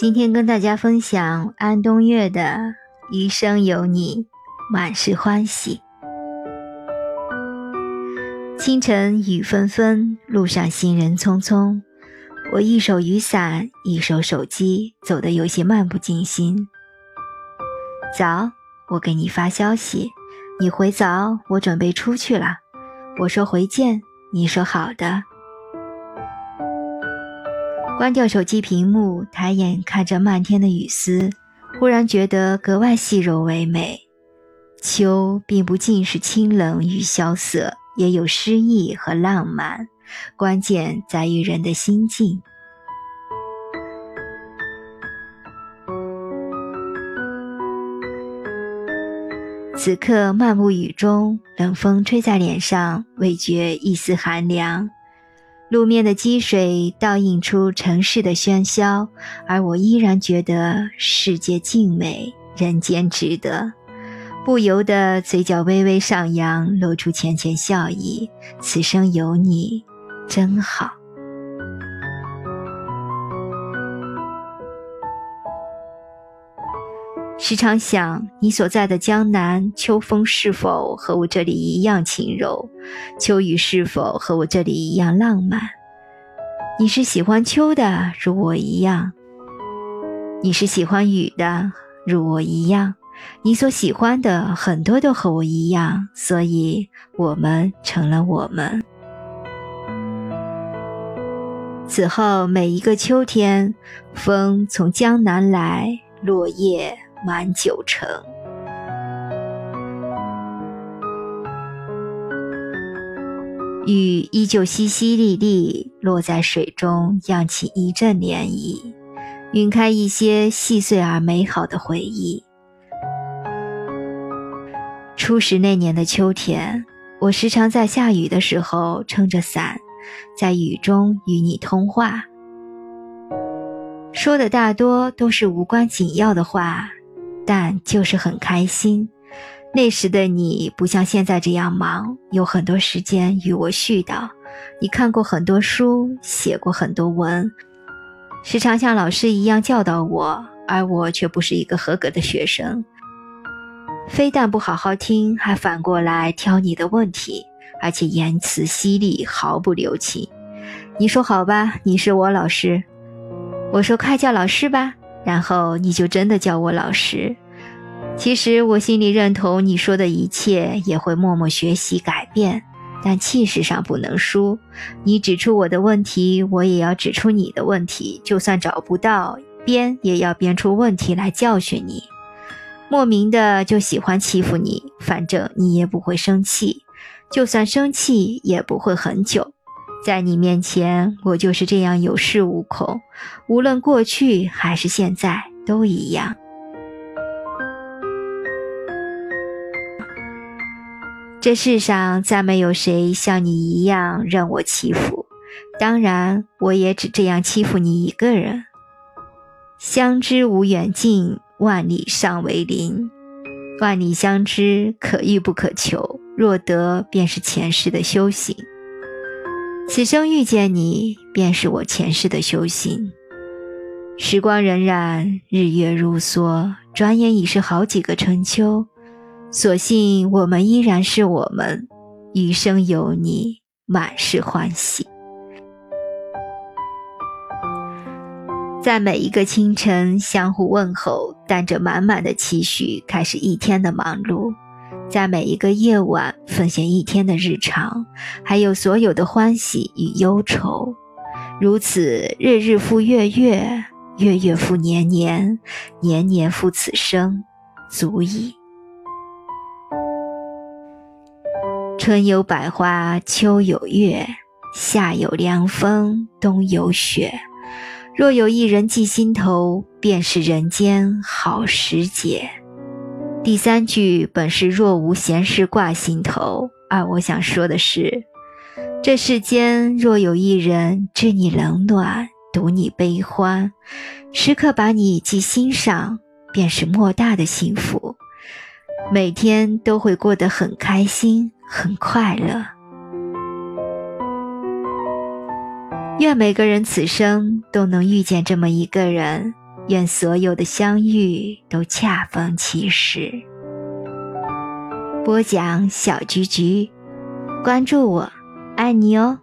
今天跟大家分享安东月的《余生有你，满是欢喜》。清晨雨纷纷，路上行人匆匆，我一手雨伞，一手手机，走得有些漫不经心。早，我给你发消息，你回早，我准备出去了。我说回见，你说好的。关掉手机屏幕，抬眼看着漫天的雨丝，忽然觉得格外细柔唯美。秋并不尽是清冷与萧瑟，也有诗意和浪漫，关键在于人的心境。此刻漫步雨中，冷风吹在脸上，未觉一丝寒凉。路面的积水倒映出城市的喧嚣，而我依然觉得世界静美，人间值得，不由得嘴角微微上扬，露出浅浅笑意。此生有你，真好。时常想，你所在的江南，秋风是否和我这里一样轻柔？秋雨是否和我这里一样浪漫？你是喜欢秋的，如我一样；你是喜欢雨的，如我一样。你所喜欢的很多都和我一样，所以我们成了我们。此后每一个秋天，风从江南来，落叶。满九成，雨依旧淅淅沥沥落在水中，漾起一阵涟漪，晕开一些细碎而美好的回忆。初识那年的秋天，我时常在下雨的时候撑着伞，在雨中与你通话，说的大多都是无关紧要的话。但就是很开心。那时的你不像现在这样忙，有很多时间与我絮叨。你看过很多书，写过很多文，时常像老师一样教导我，而我却不是一个合格的学生。非但不好好听，还反过来挑你的问题，而且言辞犀利，毫不留情。你说好吧，你是我老师。我说快叫老师吧。然后你就真的叫我老师。其实我心里认同你说的一切，也会默默学习改变，但气势上不能输。你指出我的问题，我也要指出你的问题。就算找不到编，也要编出问题来教训你。莫名的就喜欢欺负你，反正你也不会生气，就算生气也不会很久。在你面前，我就是这样有恃无恐，无论过去还是现在都一样。这世上再没有谁像你一样任我欺负，当然，我也只这样欺负你一个人。相知无远近，万里尚为邻。万里相知，可遇不可求，若得，便是前世的修行。此生遇见你，便是我前世的修行。时光荏苒，日月如梭，转眼已是好几个春秋。所幸我们依然是我们，余生有你，满是欢喜。在每一个清晨，相互问候，带着满满的期许，开始一天的忙碌。在每一个夜晚，奉献一天的日常，还有所有的欢喜与忧愁，如此日日复月月，月月复年年，年年复此生，足矣。春有百花，秋有月，夏有凉风，冬有雪。若有一人记心头，便是人间好时节。第三句本是若无闲事挂心头，而我想说的是，这世间若有一人知你冷暖，懂你悲欢，时刻把你记心上，便是莫大的幸福，每天都会过得很开心、很快乐。愿每个人此生都能遇见这么一个人，愿所有的相遇都恰逢其时。播讲小菊菊，关注我，爱你哦。